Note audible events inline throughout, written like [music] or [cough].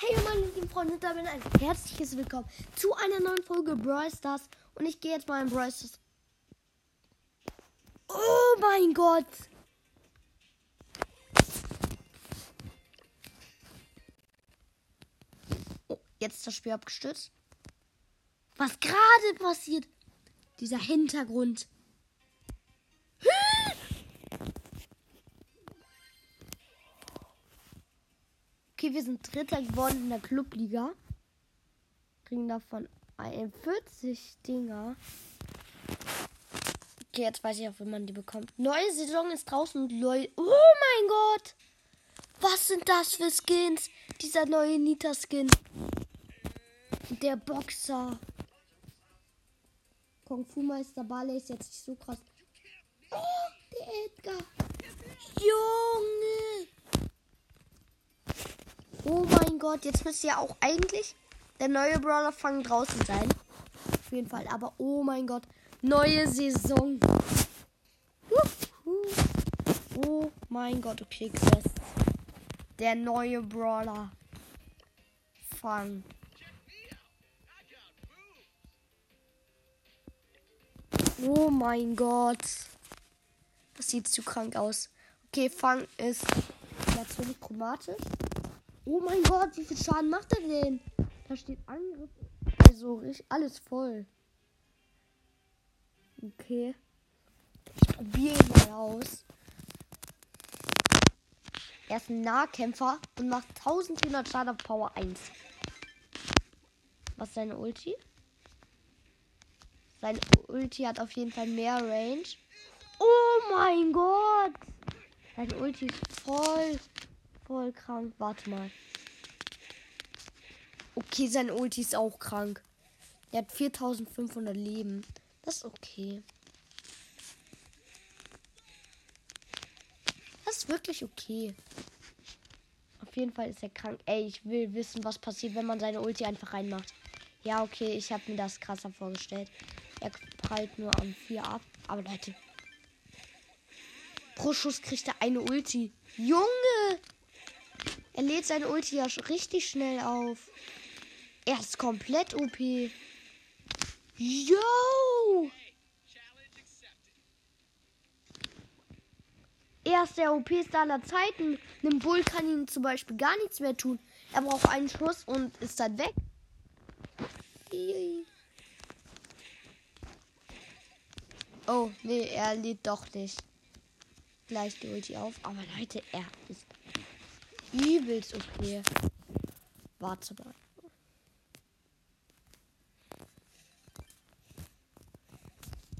Hey meine lieben Freunde, damit ein herzliches Willkommen zu einer neuen Folge Brawl Stars. Und ich gehe jetzt mal in Brawl Stars. Oh mein Gott! Oh, jetzt ist das Spiel abgestürzt. Was gerade passiert? Dieser Hintergrund. Okay, wir sind Dritter geworden in der Clubliga. Kriegen davon 41 Dinger. Okay, jetzt weiß ich auch, wie man die bekommt. Neue Saison ist draußen und Leute. Oh mein Gott! Was sind das für Skins? Dieser neue Nita-Skin. Der Boxer. Kung Fu Meister Barley ist jetzt nicht so krass. Oh, der Edgar. Junge! Oh mein Gott, jetzt müsste ja auch eigentlich der neue Brawler fangen draußen sein. Auf jeden Fall. Aber oh mein Gott, neue Saison. Oh mein Gott, okay, Quest. Der neue Brawler. Fang. Oh mein Gott. Das sieht zu krank aus. Okay, Fang ist natürlich chromatisch. Oh mein Gott, wie viel Schaden macht er denn? Da steht Angriff. Also alles voll. Okay. Ich probiere ihn mal aus. Er ist ein Nahkämpfer und macht 1400 Schaden auf Power 1. Was ist seine Ulti? Seine Ulti hat auf jeden Fall mehr Range. Oh mein Gott! Seine Ulti ist voll voll krank. Warte mal. Okay, sein Ulti ist auch krank. Er hat 4500 Leben. Das ist okay. Das ist wirklich okay. Auf jeden Fall ist er krank. Ey, ich will wissen, was passiert, wenn man seine Ulti einfach reinmacht. Ja, okay, ich habe mir das krasser vorgestellt. Er prallt nur am 4 ab. Aber Leute. Pro Schuss kriegt er eine Ulti. Junge! Er lädt seine Ulti ja richtig schnell auf. Er ist komplett OP. Yo! Er ist der OP-Star aller Zeiten. Einem Bull kann ihm zum Beispiel gar nichts mehr tun. Er braucht einen Schuss und ist dann weg. Oh, nee, er lädt doch nicht. Gleich die Ulti auf. Aber Leute, er ist übelst okay. Warte mal.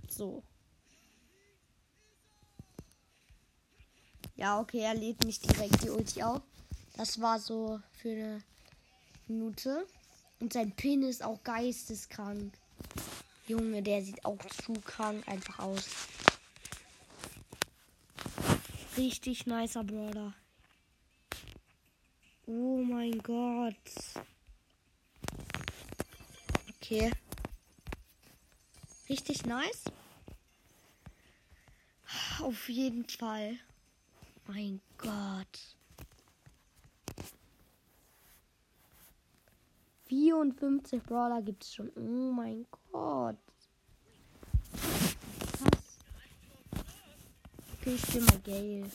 So. Ja, okay, er lädt nicht direkt die Ulti auf. Das war so für eine Minute. Und sein Pin ist auch geisteskrank. Junge, der sieht auch zu krank einfach aus. Richtig nicer Brother. Oh mein Gott. Okay. Richtig nice. Auf jeden Fall. Mein Gott. 54 Brawler gibt es schon. Oh mein Gott. Krass. Okay, ich spiel mal Gale.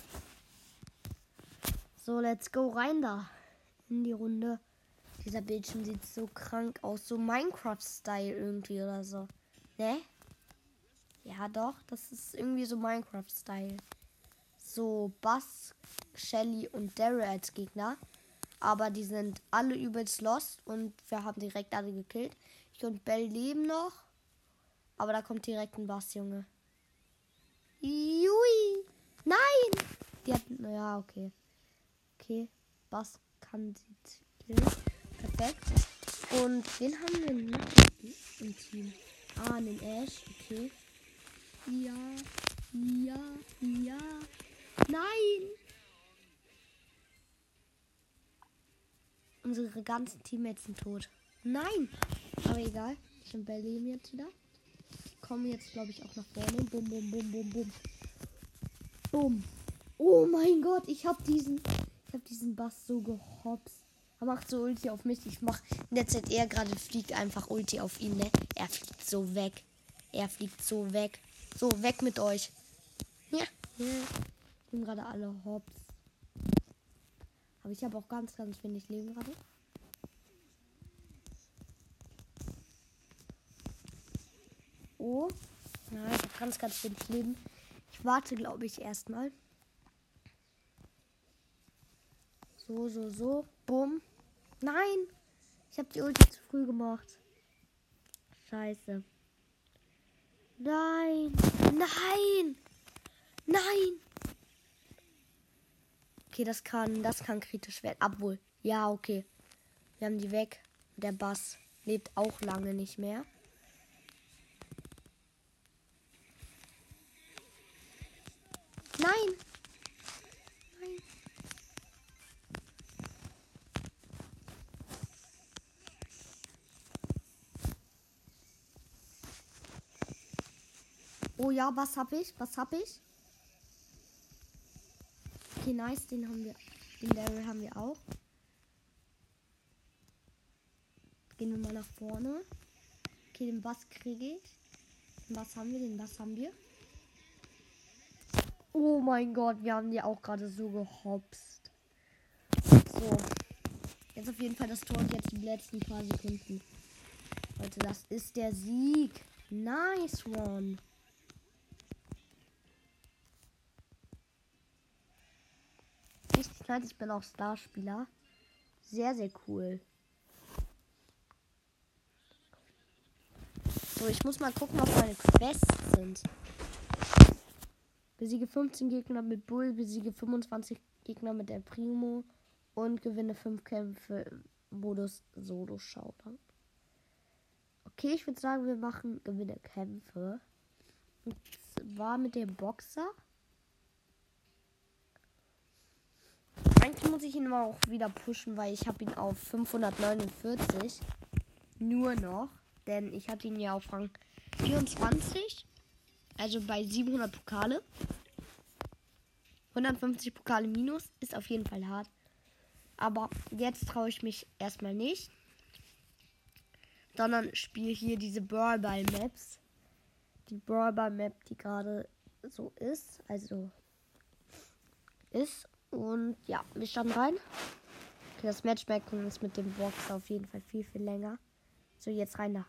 So, let's go rein da in die Runde. Dieser Bildschirm sieht so krank aus. So Minecraft-Style irgendwie oder so. Ne? Ja, doch. Das ist irgendwie so Minecraft-Style. So Bass, Shelly und Daryl als Gegner. Aber die sind alle übelst lost und wir haben direkt alle gekillt. Ich und Bell leben noch. Aber da kommt direkt ein Bass, Junge. Jui! Nein! Die hat. Ja, okay. Okay. Bass kann sie. Perfekt. Und wen haben wir noch im Team? Ah, den Ash. Okay. Ja. Ja. Ja. Nein! Unsere ganzen Teammates sind tot. Nein! Aber egal. Ich bin Berlin jetzt wieder. Komme jetzt, glaube ich, auch nach vorne. Bum, bum, bum, bum, bum. Bum. Oh mein Gott, ich habe diesen ich habe diesen Bass so gehopst. Er macht so Ulti auf mich. Ich mach in der Zeit er gerade fliegt einfach Ulti auf ihn, ne? Er fliegt so weg. Er fliegt so weg. So, weg mit euch. Ja. ja. Bin gerade alle hops. Aber ich habe auch ganz, ganz wenig Leben gerade. Oh. Ja, ich habe ganz, ganz wenig Leben. Ich warte, glaube ich, erstmal. So, so, so. Bumm. Nein! Ich habe die Ulti zu früh gemacht. Scheiße. Nein! Nein! Nein! Okay, das kann, das kann kritisch werden. Obwohl. Ja, okay. Wir haben die weg. Der Bass lebt auch lange nicht mehr. Nein! Nein! Oh ja, was hab ich? Was hab ich? Okay, nice, den haben wir. Den Daryl haben wir auch. Gehen wir mal nach vorne. Okay, den Bass kriege ich. Den Bass haben wir, den Bass haben wir. Oh mein Gott, wir haben die auch gerade so gehopst. So. Jetzt auf jeden Fall das Tor jetzt die letzten paar Sekunden. Leute, das ist der Sieg. Nice one. Nice, ich bin auch Starspieler. Sehr, sehr cool. So, ich muss mal gucken, was meine Quests sind. Besiege 15 Gegner mit Bull, besiege 25 Gegner mit der Primo und gewinne 5 Kämpfe im Modus Solo Showdown. Okay, ich würde sagen, wir machen gewinne Kämpfe. Und zwar mit dem Boxer. Eigentlich muss ich ihn aber auch wieder pushen, weil ich habe ihn auf 549. Nur noch. Denn ich hatte ihn ja auf Rang 24. Also bei 700 Pokale. 150 Pokale minus ist auf jeden Fall hart. Aber jetzt traue ich mich erstmal nicht. Sondern spiele hier diese Brawlball Maps. Die Brawlball Map, die gerade so ist. Also ist. Und ja, wir starten rein. Okay, das Matchmaking ist mit dem Box auf jeden Fall viel, viel länger. So, jetzt rein da.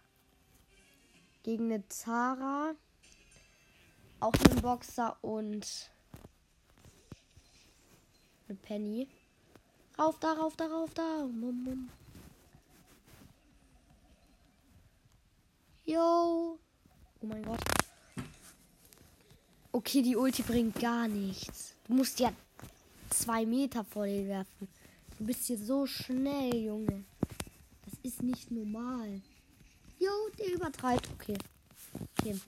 Gegen eine Zara auch einen Boxer und eine Penny. Rauf da, rauf da, rauf da. Mum, mum. Yo. Oh mein Gott. Okay, die Ulti bringt gar nichts. Du musst ja zwei Meter vor dir werfen. Du bist hier so schnell, Junge. Das ist nicht normal. Jo, der übertreibt. Okay. Okay.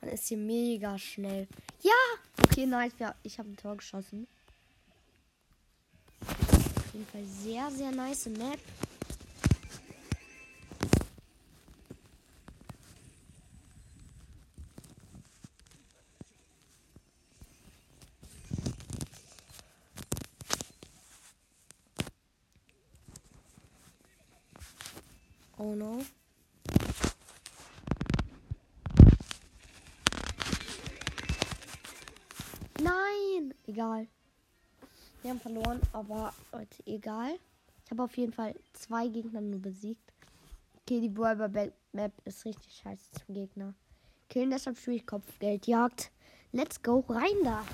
Man ist hier mega schnell. Ja! Okay, nice. Ich habe ein Tor geschossen. Auf jeden Fall sehr, sehr nice Map. Oh no. egal. Verloren, aber Leute, egal. Ich habe auf jeden Fall zwei Gegner nur besiegt. Okay, die Brawler Map ist richtig scheiße zum Gegner. Killen, deshalb ich Kopfgeldjagd. Let's go, rein da.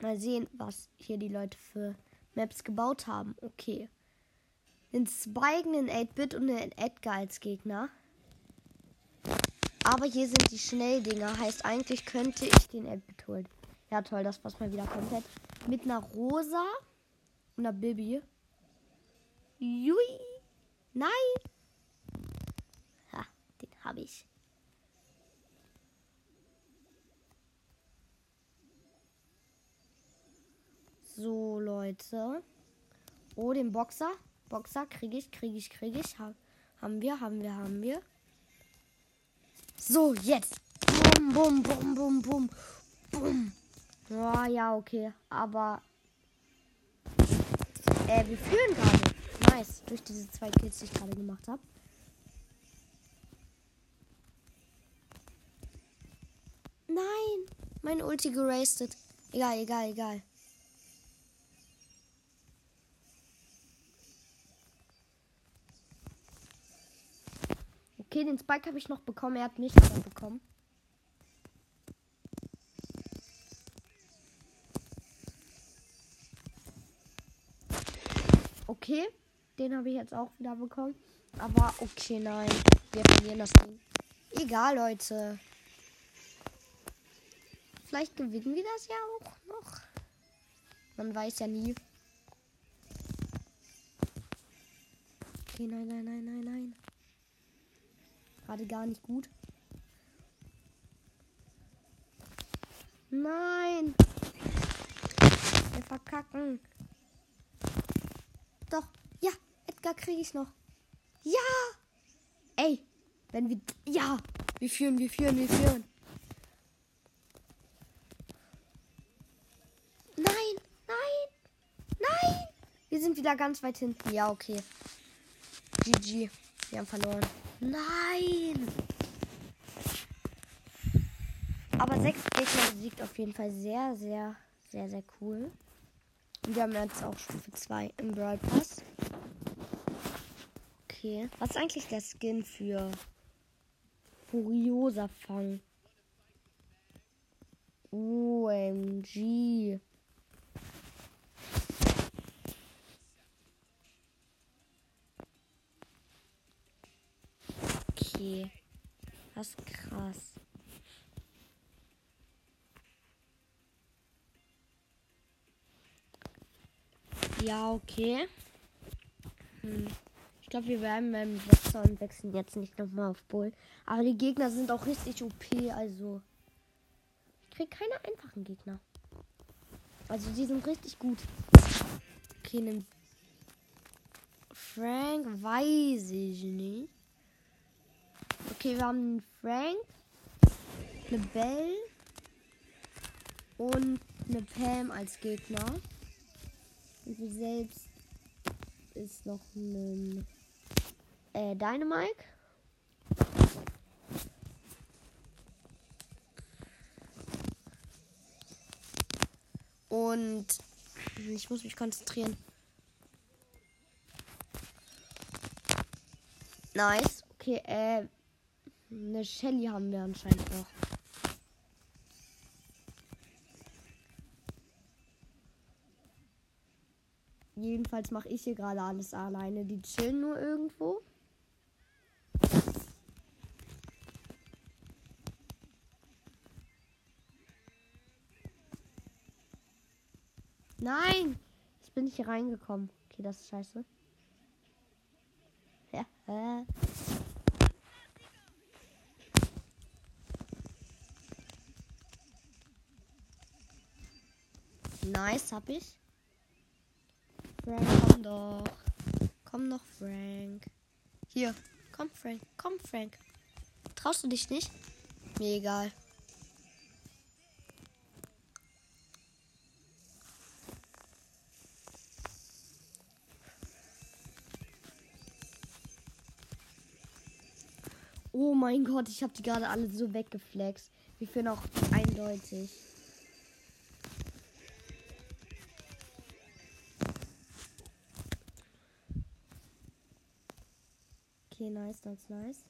Mal sehen, was hier die Leute für Maps gebaut haben. Okay. Den Spike, einen 8-Bit und einen Edgar als Gegner. Aber hier sind die Schnelldinger. Heißt, eigentlich könnte ich den 8-Bit holen. Ja, toll, das passt mal wieder komplett. Mit einer Rosa und einer Bibi. Jui. Nein. Ha, den habe ich. So, Leute. Oh, den Boxer. Boxer kriege ich, kriege ich, kriege ich. Ha haben wir, haben wir, haben wir. So, jetzt. Bum, bum, bum, bum, bum. Bum. Oh, ja, okay. Aber. Äh, wir führen gerade. Nice. Durch diese zwei Kills, die ich gerade gemacht habe. Nein! Mein Ulti gerastet. Egal, egal, egal. Okay, den Spike habe ich noch bekommen. Er hat mich bekommen. Okay, den habe ich jetzt auch wieder bekommen. Aber okay, nein. Wir verlieren das Ding. Egal, Leute. Vielleicht gewinnen wir das ja auch noch. Man weiß ja nie. Okay, nein, nein, nein, nein, nein. Gerade gar nicht gut. Nein. Wir verkacken. Doch. Ja, Edgar kriege ich noch. Ja. Ey, wenn wir... Ja, wir führen, wir führen, wir führen. Nein, nein, nein. Wir sind wieder ganz weit hinten. Ja, okay. GG. Wir haben verloren. Nein! Aber sechs Gegner besiegt auf jeden Fall sehr, sehr, sehr, sehr cool. Wir haben jetzt auch Stufe 2 im Brawl Pass. Okay. Was ist eigentlich der Skin für Furioser Fang? OMG. Okay. Das ist krass. Ja, okay. Hm. Ich glaube, wir werden beim Sechser und wechseln jetzt nicht nochmal auf Bull. Aber die Gegner sind auch richtig OP, also. Ich krieg keine einfachen Gegner. Also die sind richtig gut. Okay, nimm. Frank weiß ich nicht. Okay, wir haben einen Frank, eine Belle und eine Pam als Gegner. Und wir selbst ist noch ein äh, Dynamike. Und ich muss mich konzentrieren. Nice. Okay, äh, eine Shelly haben wir anscheinend noch. Jedenfalls mache ich hier gerade alles alleine. Die chillen nur irgendwo. Nein! Ich bin nicht hier reingekommen. Okay, das ist scheiße. Ja. Äh. Nice, hab ich. Frank, komm doch. Komm noch, Frank. Hier, komm, Frank. Komm, Frank. Traust du dich nicht? Mir egal. Oh mein Gott, ich habe die gerade alle so weggeflext. Wir führen auch eindeutig. Okay, nice, that's nice.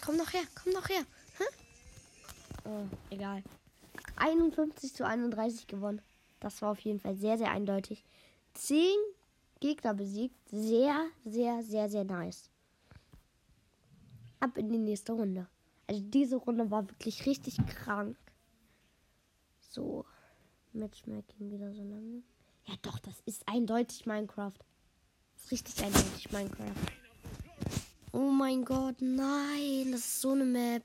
Komm noch her, komm noch her. Hä? Oh, egal. 51 zu 31 gewonnen. Das war auf jeden Fall sehr, sehr eindeutig. 10 Gegner besiegt. Sehr, sehr, sehr, sehr nice. Ab in die nächste Runde. Also diese Runde war wirklich richtig krank. So. Matchmaking wieder so lange. Ja, doch, das ist eindeutig Minecraft. Das ist richtig eindeutig Minecraft. Oh mein Gott, nein, das ist so eine Map.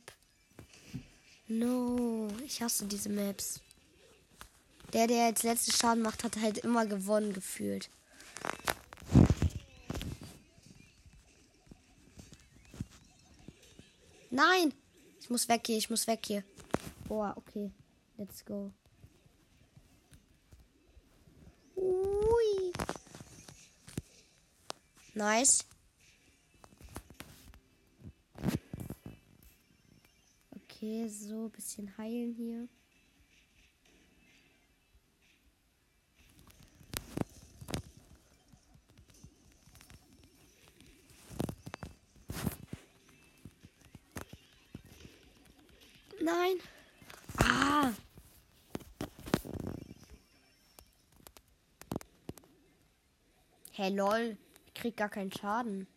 No, ich hasse diese Maps. Der, der als letzte Schaden macht, hat halt immer gewonnen gefühlt. Nein! Ich muss weg hier, ich muss weg hier. Boah, okay. Let's go. Ui. Nice. Okay, so, bisschen heilen hier. Nein. Ah. Hey lol, ich krieg gar keinen Schaden.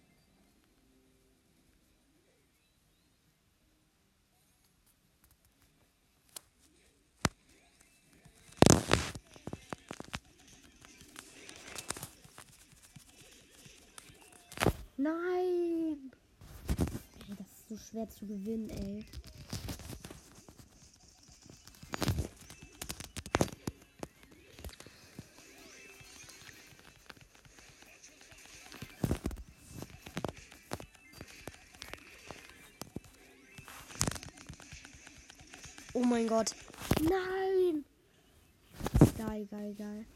Nein! Ey, das ist so schwer zu gewinnen, ey. Gott. Nein! Geil, geil, geil.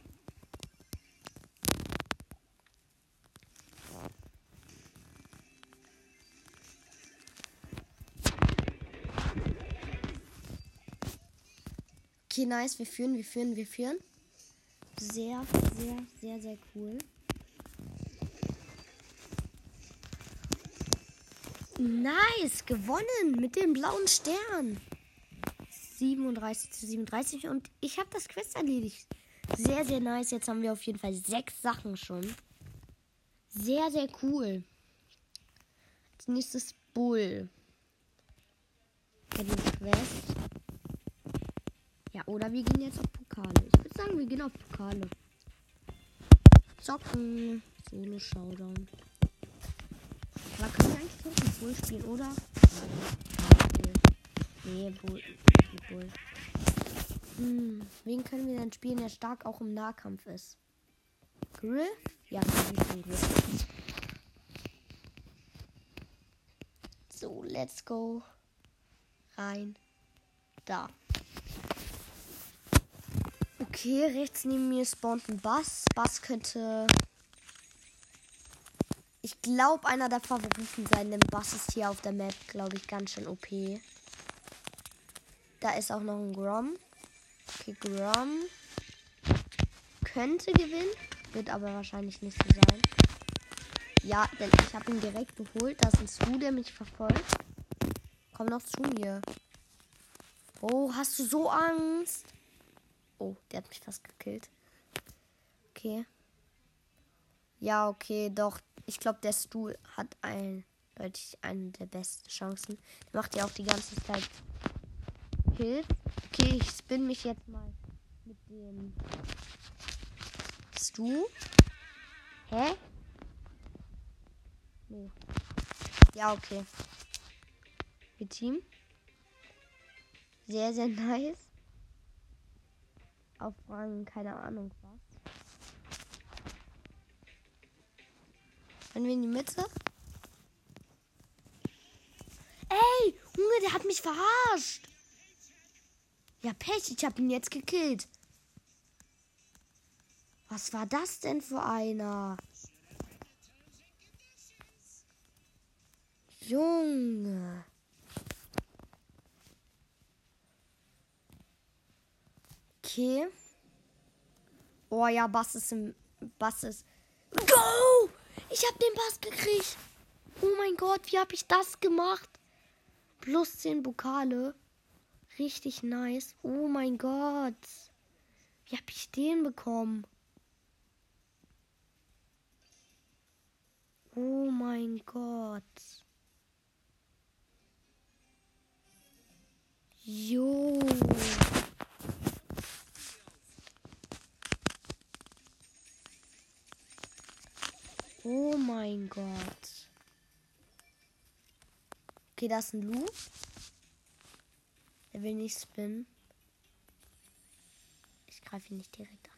Okay, nice. Wir führen, wir führen, wir führen. Sehr, sehr, sehr, sehr cool. Nice, gewonnen mit dem blauen Stern. 37 zu 37 und ich habe das Quest erledigt. Sehr, sehr nice. Jetzt haben wir auf jeden Fall sechs Sachen schon. Sehr, sehr cool. Als nächstes Bull. Quest. Ja, oder wir gehen jetzt auf Pokale. Ich würde sagen, wir gehen auf Pokale. Zocken. Solo Showdown. Aber können wir eigentlich Bull spielen, oder? Nee, Bull. Bull. Hm, wen können wir denn spielen, der stark auch im Nahkampf ist? Griff? Ja, Griff. So, let's go. Rein. Da. Okay, rechts neben mir spawnt ein Bass. Bass könnte. Ich glaube, einer der Favoriten sein, denn Bass ist hier auf der Map, glaube ich, ganz schön OP. Da ist auch noch ein Grom. Okay, Grom könnte gewinnen, wird aber wahrscheinlich nicht so sein. Ja, denn ich habe ihn direkt geholt. Da ist ein Stu, der mich verfolgt. Komm noch zu mir. Oh, hast du so Angst? Oh, der hat mich fast gekillt. Okay. Ja, okay, doch. Ich glaube, der Stuhl hat eindeutig eine der besten Chancen. Der macht ja auch die ganze Zeit Kills. Okay, ich spin mich jetzt mal mit dem Stu. Hä? Nee. Ja, okay. Mit Team. Sehr, sehr [laughs] nice. Auf Rang, keine Ahnung was. Wenn wir in die Mitte. Ey, Junge, der hat mich verarscht. Ja, Pech, ich habe ihn jetzt gekillt. Was war das denn für einer? Junge. Okay. Oh ja, Bass ist im. Bass ist. Go! Ich hab den Bass gekriegt. Oh mein Gott, wie hab ich das gemacht? Plus 10 Pokale. Richtig nice. Oh mein Gott. Wie hab ich den bekommen? Oh mein Gott. Jo. Oh mein Gott. Okay, das ist ein Lu. Er will nicht spinnen. Ich greife ihn nicht direkt an.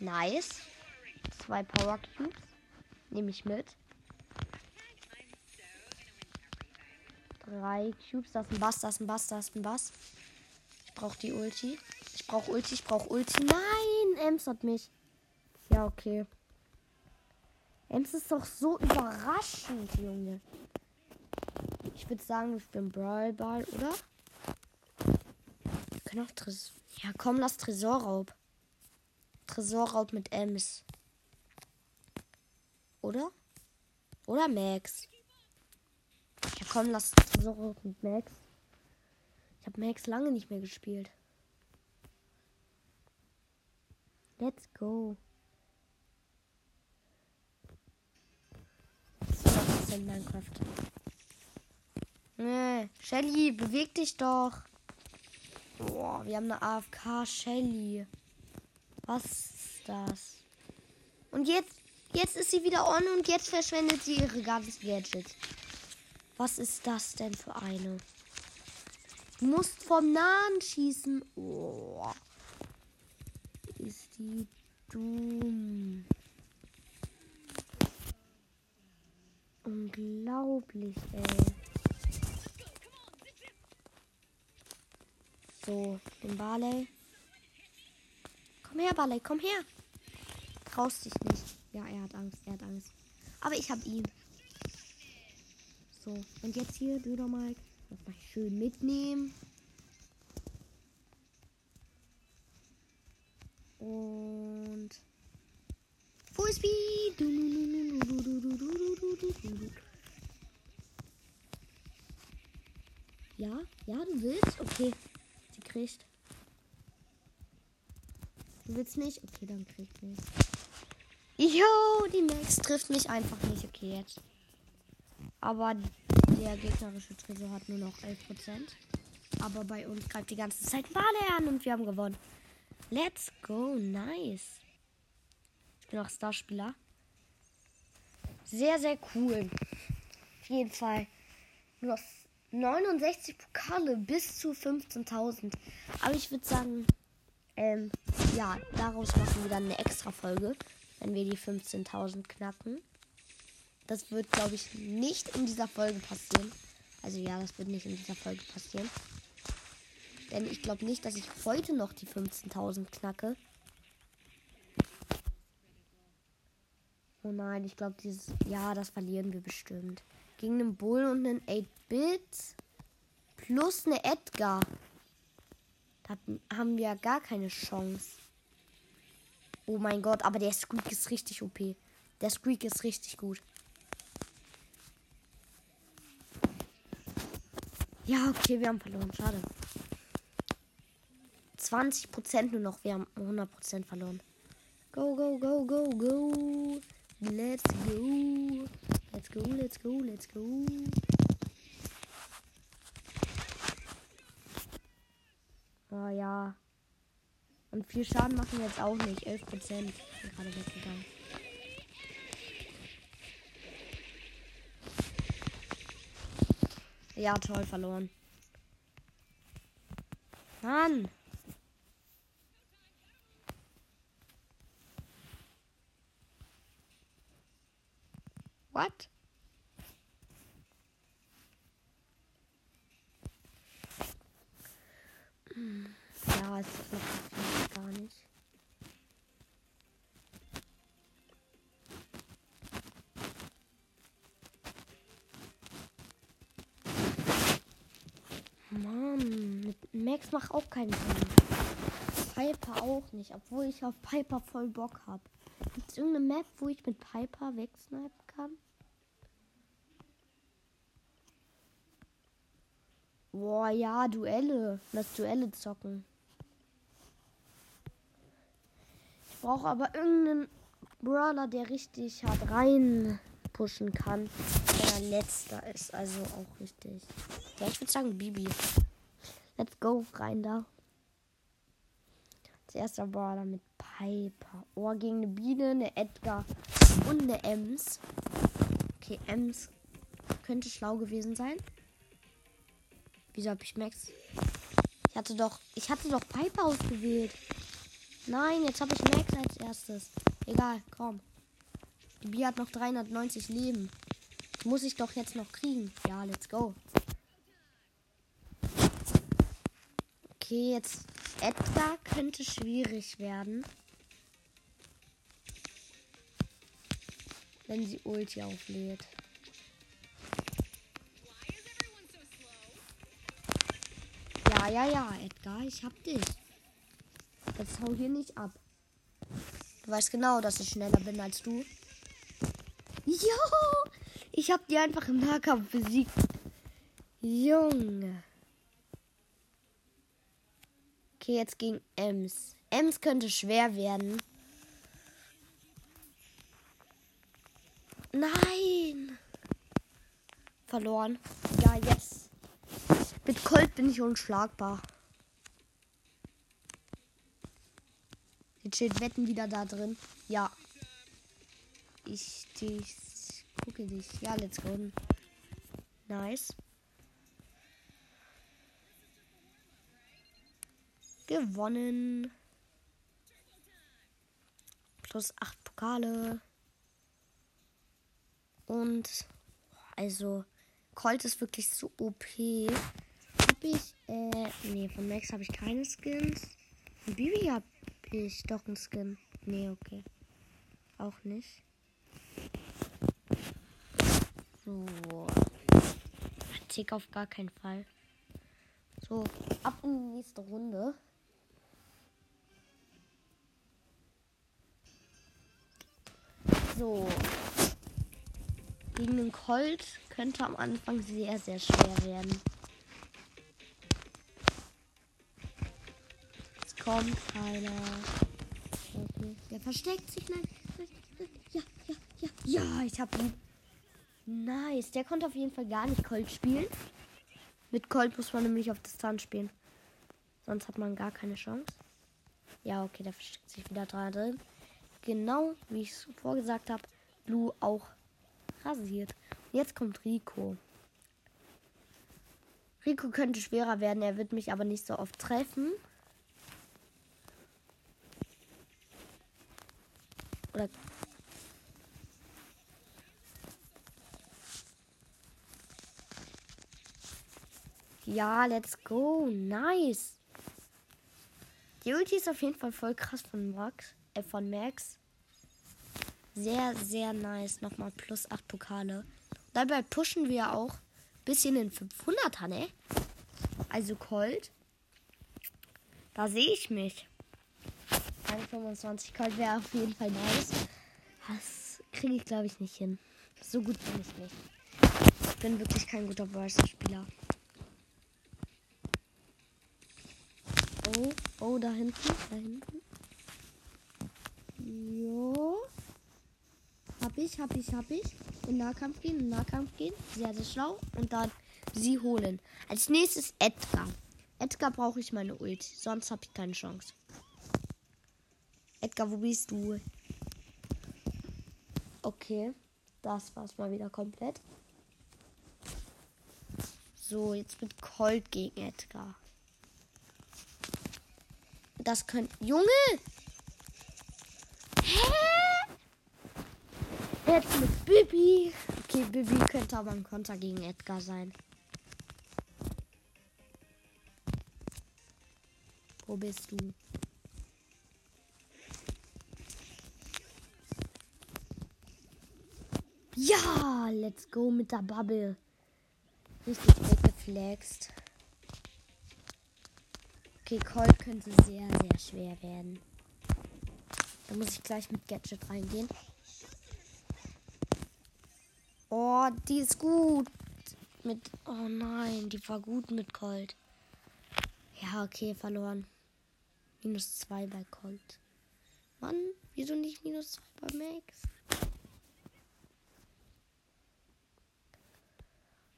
Nice. Zwei Power Cubes. Nehme ich mit. Drei Cubes. Das ist ein Bass, das ist ein Bass, das ist ein Bass. Ich brauche die Ulti. Ich brauche Ulti, ich brauche Ulti. Nein, Ems hat mich. Ja, okay. Ems ist doch so überraschend, Junge. Ich würde sagen, wir spielen Brawl Ball, oder? Wir können auch Tresor. Ja, komm, lass Tresorraub. Tresorraub mit Ems. Oder? Oder Max. Ja, komm, lass Tresorraub mit Max. Ich habe Max lange nicht mehr gespielt. Let's go. Was ist denn Minecraft? Nee, Shelly, beweg dich doch. Boah, wir haben eine AFK Shelly. Was ist das? Und jetzt, jetzt ist sie wieder on und jetzt verschwendet sie ihre ganzen Gadgets. Was ist das denn für eine? Du musst vom Nahen schießen. Oh. Ist die dumm. Unglaublich, ey. So, den Barley. Komm her, Barley, komm her. Traust dich nicht. Ja, er hat Angst, er hat Angst. Aber ich hab ihn. So, und jetzt hier, Döner Mike. Das mal schön mitnehmen. Und. Full Speed. Ja, ja, du willst? Okay kriegt. Du willst nicht? Okay, dann kriegt nicht. Jo, die Max trifft mich einfach nicht. Okay, jetzt. Aber der gegnerische Tresor hat nur noch 11%. Aber bei uns greift die ganze Zeit Wale an und wir haben gewonnen. Let's go, nice. Ich bin auch Starspieler. Sehr, sehr cool. Auf jeden Fall. Nur 69 Pokale bis zu 15.000. Aber ich würde sagen, ähm, ja, daraus machen wir dann eine extra Folge, wenn wir die 15.000 knacken. Das wird, glaube ich, nicht in dieser Folge passieren. Also ja, das wird nicht in dieser Folge passieren. Denn ich glaube nicht, dass ich heute noch die 15.000 knacke. Oh nein, ich glaube, dieses. Ja, das verlieren wir bestimmt. Gegen einen Bull und einen 8-Bit. Plus eine Edgar. Da haben wir gar keine Chance. Oh mein Gott, aber der Squeak ist richtig OP. Der Squeak ist richtig gut. Ja, okay, wir haben verloren. Schade. 20% nur noch. Wir haben 100% verloren. Go, go, go, go, go. Let's go. Go, let's go, let's go. Oh ja. Und viel Schaden machen wir jetzt auch nicht. 11 Prozent. gerade weggegangen. Ja, toll, verloren. Mann. What? Ja, es klappt gar nicht. Mann, mit Max macht auch keinen Sinn. Piper auch nicht, obwohl ich auf Piper voll Bock habe. Gibt es irgendeine Map, wo ich mit Piper wegsnipen kann? Boah, ja, Duelle. Lass Duelle zocken. Ich brauche aber irgendeinen Brawler, der richtig hart rein pushen kann, der letzter ist. Also auch richtig. Ja, ich würde sagen Bibi. Let's go, rein da. Als erster Brawler mit Piper. Oh, gegen eine Biene, eine Edgar und eine Ems. Okay, Ems könnte schlau gewesen sein. Wieso habe ich Max? Ich hatte doch. Ich hatte doch Piper ausgewählt. Nein, jetzt habe ich Max als erstes. Egal, komm. Die Bier hat noch 390 Leben. Das muss ich doch jetzt noch kriegen. Ja, let's go. Okay, jetzt Edgar könnte schwierig werden. Wenn sie Ulti auflädt. Ja, ja, ja, Edgar, ich hab dich. Jetzt hau hier nicht ab. Du weißt genau, dass ich schneller bin als du. Jo! Ich hab die einfach im Nahkampf besiegt. Junge. Okay, jetzt gegen Ems. Ems könnte schwer werden. Nein! Verloren. Ja, jetzt. Mit Colt bin ich unschlagbar. Jetzt steht Wetten wieder da drin. Ja. Ich, ich gucke dich. Ja, let's go. Nice. Gewonnen. Plus 8 Pokale. Und also Colt ist wirklich so OP. Ich, äh, nee, von Max habe ich keine Skins. Von Bibi hab ich doch einen Skin. Nee, okay. Auch nicht. So. Tick auf gar keinen Fall. So, ab in die nächste Runde. So. Gegen den Colt könnte am Anfang sehr, sehr schwer werden. Kommt keiner. Okay. Der versteckt sich. Nein. Ja, ja, ja. Ja, ich hab ihn. Nice. Der konnte auf jeden Fall gar nicht Colt spielen. Mit Colt muss man nämlich auf Distanz spielen. Sonst hat man gar keine Chance. Ja, okay, der versteckt sich wieder drin genau wie ich es vorgesagt habe, Blue auch rasiert. jetzt kommt Rico. Rico könnte schwerer werden, er wird mich aber nicht so oft treffen. Oder Ja, let's go. Nice. Die Ulti ist auf jeden Fall voll krass von Max äh, von Max. Sehr, sehr nice. Nochmal plus 8 Pokale. Dabei pushen wir auch bisschen in 500er, ne? Also Colt. Da sehe ich mich. 25 Colt wäre auf jeden Fall nice. Das kriege ich, glaube ich, nicht hin. So gut bin ich nicht. Ich bin wirklich kein guter Burst-Spieler. Oh, oh, da hinten, da hinten. Jo. Hab ich, hab ich, hab ich. In Nahkampf gehen, in Nahkampf gehen. Sehr, sehr schlau. Und dann sie holen. Als nächstes Edgar. Edgar brauche ich meine Ult. Sonst habe ich keine Chance. Edgar, wo bist du? Okay. Das war's mal wieder komplett. So, jetzt mit Colt gegen Edgar. Das könnte. Junge! Jetzt mit Bibi. Okay, Bibi könnte aber ein Konter gegen Edgar sein. Wo bist du? Let's go mit der Bubble. Richtig weggeflext. Okay, Colt könnte sehr, sehr schwer werden. Da muss ich gleich mit Gadget reingehen. Oh, die ist gut. Mit. Oh nein, die war gut mit Colt. Ja, okay, verloren. Minus 2 bei Colt. Mann, wieso nicht minus 2 bei Max?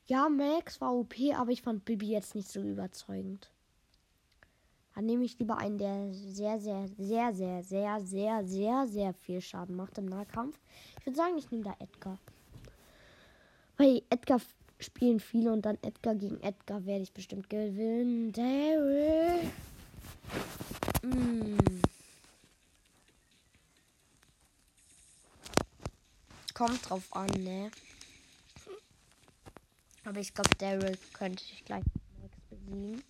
Ja, Max war OP, aber ich fand Bibi jetzt nicht so überzeugend. Dann nehme ich lieber einen, der sehr, sehr, sehr, sehr, sehr, sehr, sehr, sehr viel Schaden macht im Nahkampf. Ich würde sagen, ich nehme da Edgar. Weil Edgar spielen viele und dann Edgar gegen Edgar werde ich bestimmt gewinnen. Daryl. Mm. Kommt drauf an, ne? Aber ich glaube, Daryl könnte ich gleich Max besiegen.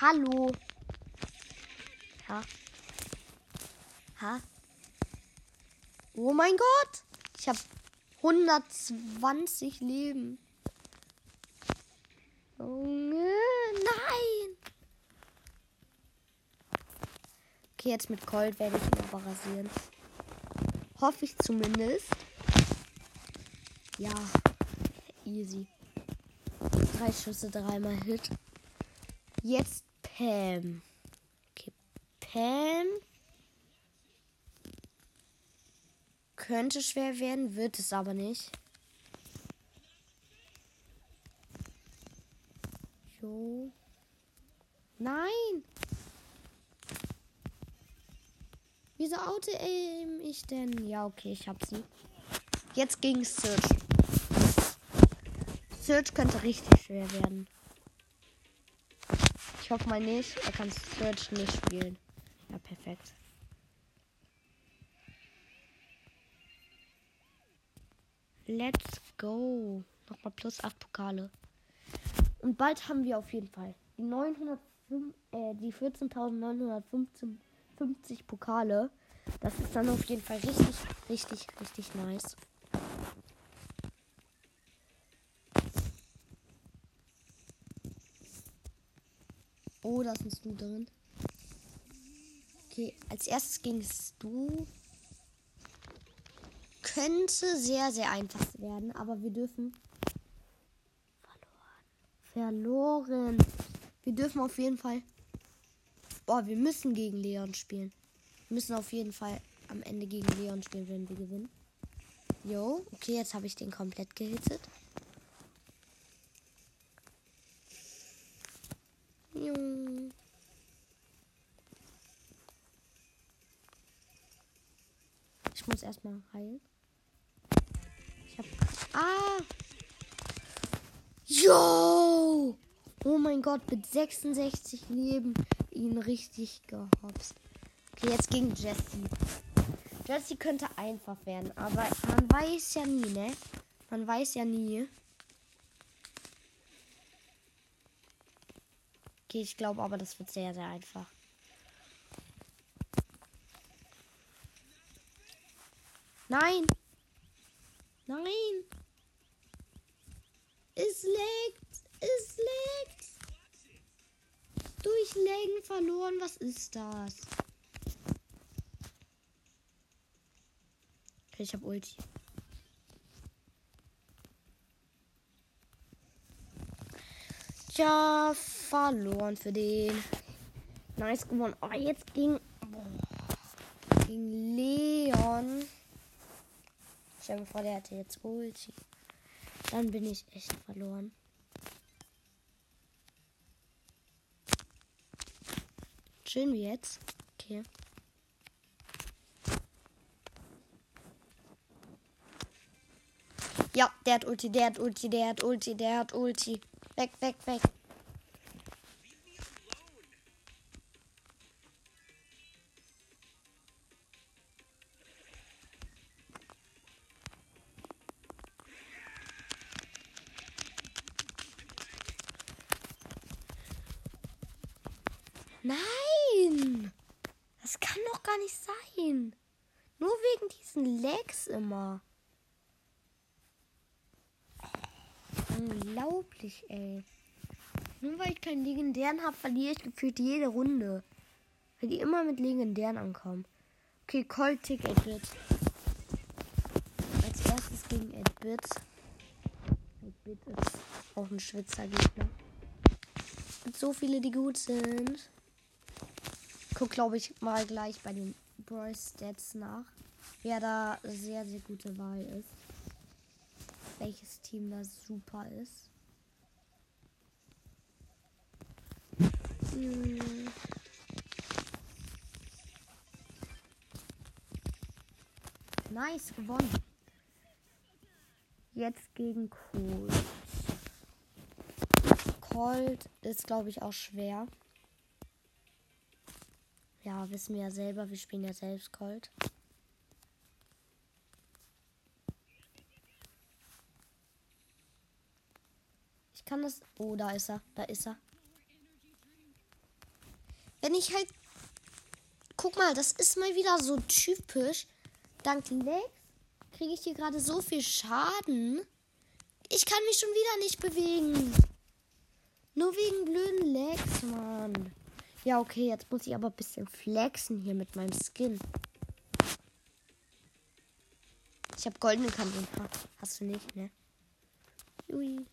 Hallo. Ha. Ha. Oh mein Gott. Ich habe 120 Leben. Junge, nein. Okay, jetzt mit Colt werde ich ihn aber rasieren. Hoffe ich zumindest. Ja, easy. Drei Schüsse, dreimal Hit. Jetzt Pam. Okay, Pam. Könnte schwer werden, wird es aber nicht. Jo. Nein! Wieso aim ich denn? Ja, okay, ich hab sie. Jetzt gegen Search. Search könnte richtig schwer werden. Ich hoffe mal nicht. Er kann Search nicht spielen. Ja, perfekt. Let's go. Nochmal plus 8 Pokale. Und bald haben wir auf jeden Fall die 905, äh, die 14.950 Pokale. Das ist dann auf jeden Fall richtig, richtig, richtig nice. Oh, da ist ein Stu drin. Okay, als erstes ging es du könnte sehr, sehr einfach werden, aber wir dürfen. Verloren. Verloren. Wir dürfen auf jeden Fall. Boah, wir müssen gegen Leon spielen. Wir müssen auf jeden Fall am Ende gegen Leon spielen, wenn wir gewinnen. Jo, okay, jetzt habe ich den komplett gehittet. Ich muss erstmal heilen. Ich hab. Ah! Yo! Oh mein Gott, mit 66 Leben ihn richtig gehopst. Okay, jetzt gegen Jesse. Jesse könnte einfach werden, aber man weiß ja nie, ne? Man weiß ja nie. Okay, ich glaube aber, das wird sehr, sehr einfach. Nein! Nein! Es leckt! Es leckt! Durch Legen verloren, was ist das? Okay, ich hab Ulti. Ja, verloren für den. Nice gewonnen. Oh, jetzt ging. Gegen Leon. Stell mir vor, der hatte jetzt Ulti. Dann bin ich echt verloren. Schön wie jetzt. Okay. Ja, der hat Ulti, der hat Ulti, der hat Ulti, der hat Ulti. Weg, weg, weg. Nein! Das kann doch gar nicht sein. Nur wegen diesen Lags immer. Unglaublich, ey. Nur weil ich keinen legendären habe, verliere ich gefühlt jede Runde. Weil die immer mit legendären ankommen. Okay, Colt Tick 8-Bit. Als erstes gegen 8-Bit. 8-Bit ist auch ein Schwitzer Gegner. Es so viele, die gut sind guck, glaube ich, mal gleich bei den Brawl Stats nach, wer da sehr, sehr gute Wahl ist. Welches Team da super ist. Hm. Nice, gewonnen. Jetzt gegen Colt. Colt ist, glaube ich, auch schwer. Ja, wissen wir ja selber, wir spielen ja selbst Colt. Ich kann das. Oh, da ist er. Da ist er. Wenn ich halt. Guck mal, das ist mal wieder so typisch. Dank Lex kriege ich hier gerade so viel Schaden. Ich kann mich schon wieder nicht bewegen. Nur wegen blöden Legs, Mann. Ja, okay, jetzt muss ich aber ein bisschen flexen hier mit meinem Skin. Ich habe goldene Kanten. Hast du nicht, ne? Ui.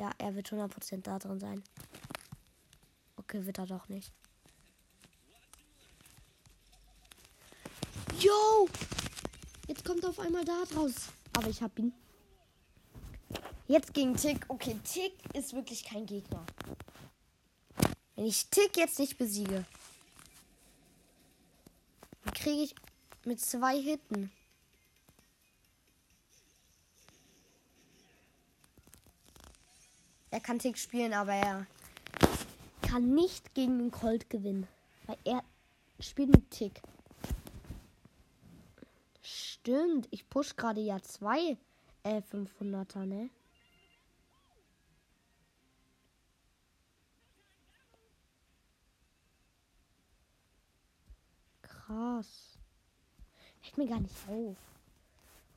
Ja, er wird 100% da drin sein. Okay, wird er doch nicht. Yo! Jetzt kommt auf einmal da draus. Aber ich hab ihn. Jetzt gegen Tick. Okay, Tick ist wirklich kein Gegner. Wenn ich Tick jetzt nicht besiege, kriege ich mit zwei Hitten. Er kann Tick spielen, aber er kann nicht gegen den Colt gewinnen. Weil er spielt mit Tick. Stimmt, ich push gerade ja zwei äh, 500er, ne? Krass. Fällt mir gar nicht auf.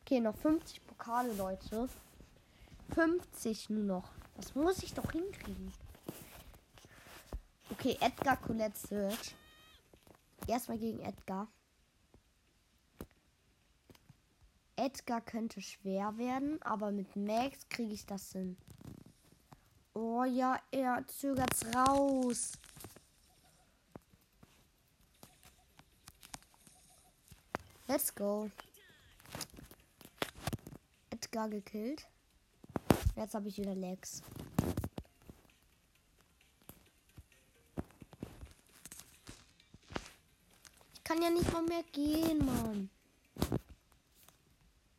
Okay, noch 50 Pokale, Leute. 50 nur noch. Das muss ich doch hinkriegen. Okay, Edgar Colette Search. Erstmal gegen Edgar. Edgar könnte schwer werden, aber mit Max kriege ich das hin. Oh ja, er zögert's raus. Let's go. Edgar gekillt. Jetzt habe ich wieder Legs. kann ja nicht mal mehr gehen, Mann.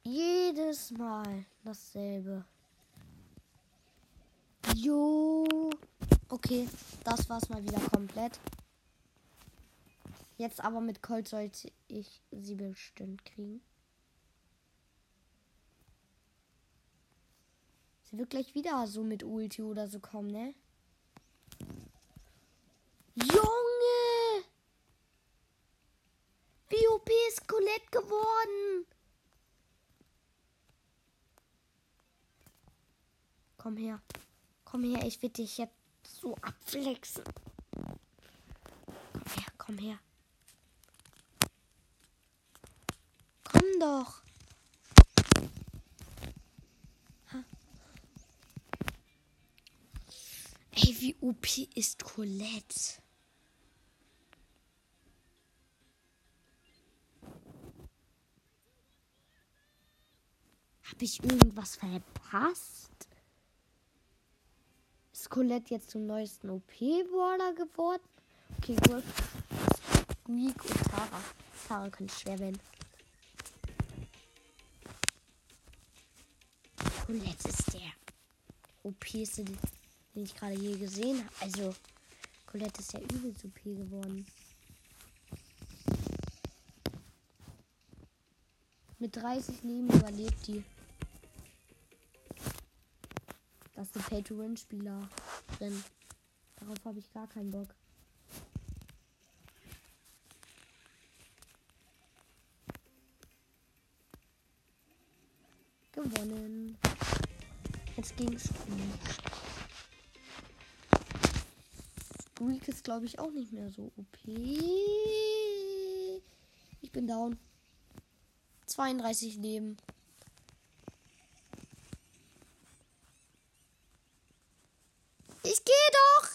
Jedes Mal dasselbe. Jo. Okay, das war's mal wieder komplett. Jetzt aber mit Colt sollte ich sie bestimmt kriegen. Wird gleich wieder so mit Ulti oder so kommen, ne? Junge! Wie OP ist Colette geworden? Komm her. Komm her, ich will dich jetzt so abflexen. Komm her, komm her. Komm doch. Ey, wie OP ist Colette? Habe ich irgendwas verpasst? Ist Colette jetzt zum neuesten OP-Border geworden? Okay, cool. Squeak und Tara. Tara könnte schwer werden. Colette ist der OP-ste, den ich gerade je gesehen habe. Also, Colette ist ja übelst OP geworden. Mit 30 Leben überlebt die. Das ist ein Pay-to-Win-Spieler drin. Darauf habe ich gar keinen Bock. Gewonnen. Jetzt ging es. Squeak ist, glaube ich, auch nicht mehr so OP. Ich bin down. 32 Leben. Ich gehe doch.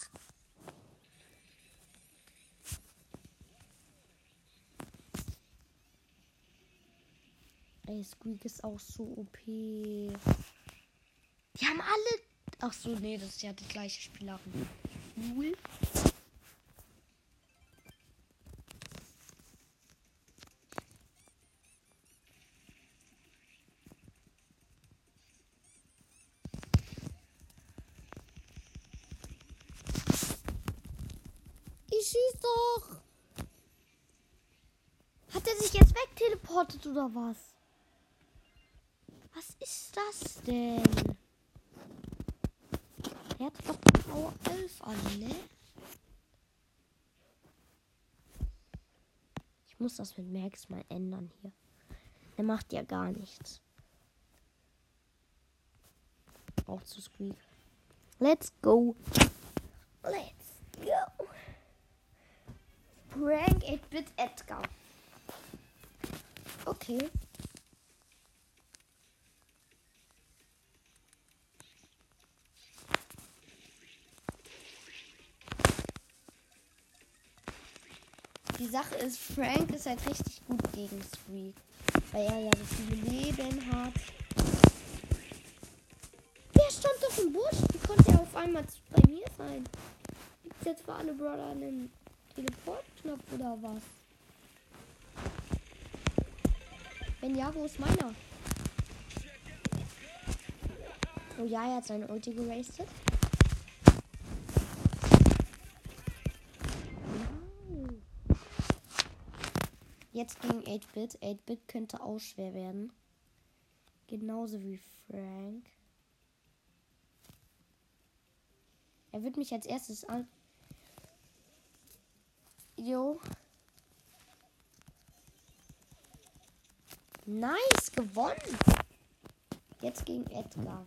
Ey, Squeak ist auch so OP. Die haben alle. Ach so, nee, das ist ja die gleiche Spielerin. Cool. schieß doch! Hat er sich jetzt wegteleportet oder was? Was ist das denn? elf alle. Ich muss das mit Max mal ändern hier. Der macht ja gar nichts. Auch zu Squeak. Let's go. Let's go. Prank it with Edgar. Okay. Die Sache ist, Frank ist halt richtig gut gegen Squeak. Weil er ja so viele Leben hat. Der stand doch im Busch. Wie konnte er auf einmal bei mir sein? Gibt jetzt für alle Brother einen Teleportknopf oder was? Wenn ja, wo ist meiner? Oh ja, er hat seine Ulti gerastet. Jetzt gegen 8-Bit. 8-Bit könnte auch schwer werden. Genauso wie Frank. Er wird mich als erstes an. Jo. Nice, gewonnen. Jetzt gegen Edgar.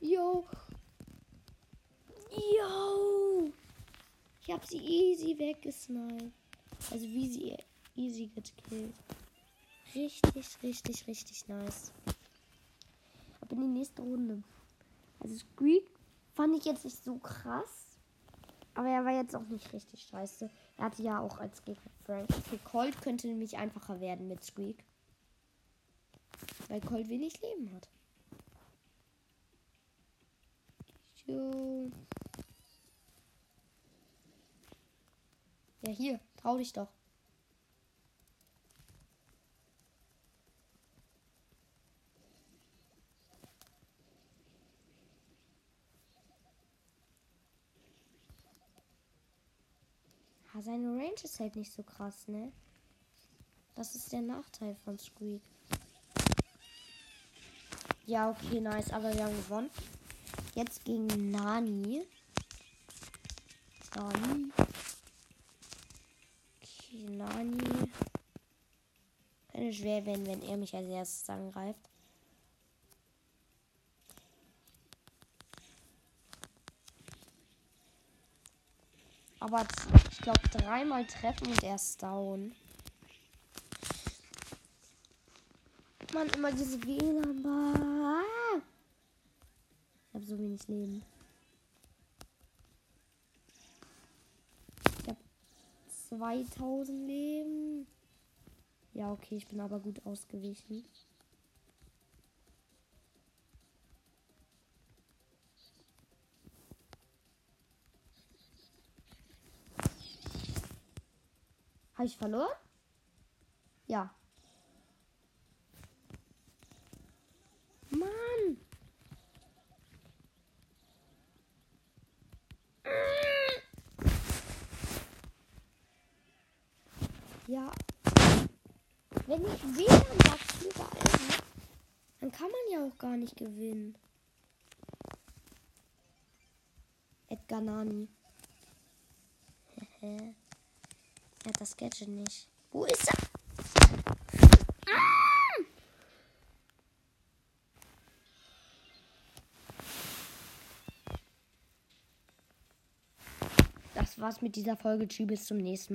Jo. Jo. Ich hab sie easy weggesniped. Also wie sie easy gekillt. Richtig, richtig, richtig nice. Ab in die nächste Runde. Also Squeak fand ich jetzt nicht so krass. Aber er war jetzt auch nicht richtig scheiße. Er hatte ja auch als Gegner Frank. Für Colt könnte nämlich einfacher werden mit Squeak. Weil Colt wenig Leben hat. Jo. Ja, hier. Trau dich doch. Ja, seine Range ist halt nicht so krass, ne? Das ist der Nachteil von Squeak. Ja, okay, nice. Aber wir haben gewonnen. Jetzt gegen Nani. Nani. Nani. Könnte schwer werden, wenn er mich als erstes angreift. Aber ich glaube dreimal treffen und er ist down. Man immer diese WLAN. Ich habe so wenig Leben. Ich habe 2000 Leben. Ja, okay, ich bin aber gut ausgewichen. Habe ich verloren? Ja. Mann. Ja. Wenn ich WLAN-Box überall habe, dann kann man ja auch gar nicht gewinnen. Edgar Nani. er hat das Gadget nicht. Wo ist er? Das war's mit dieser Folge. Tschüss, bis zum nächsten Mal.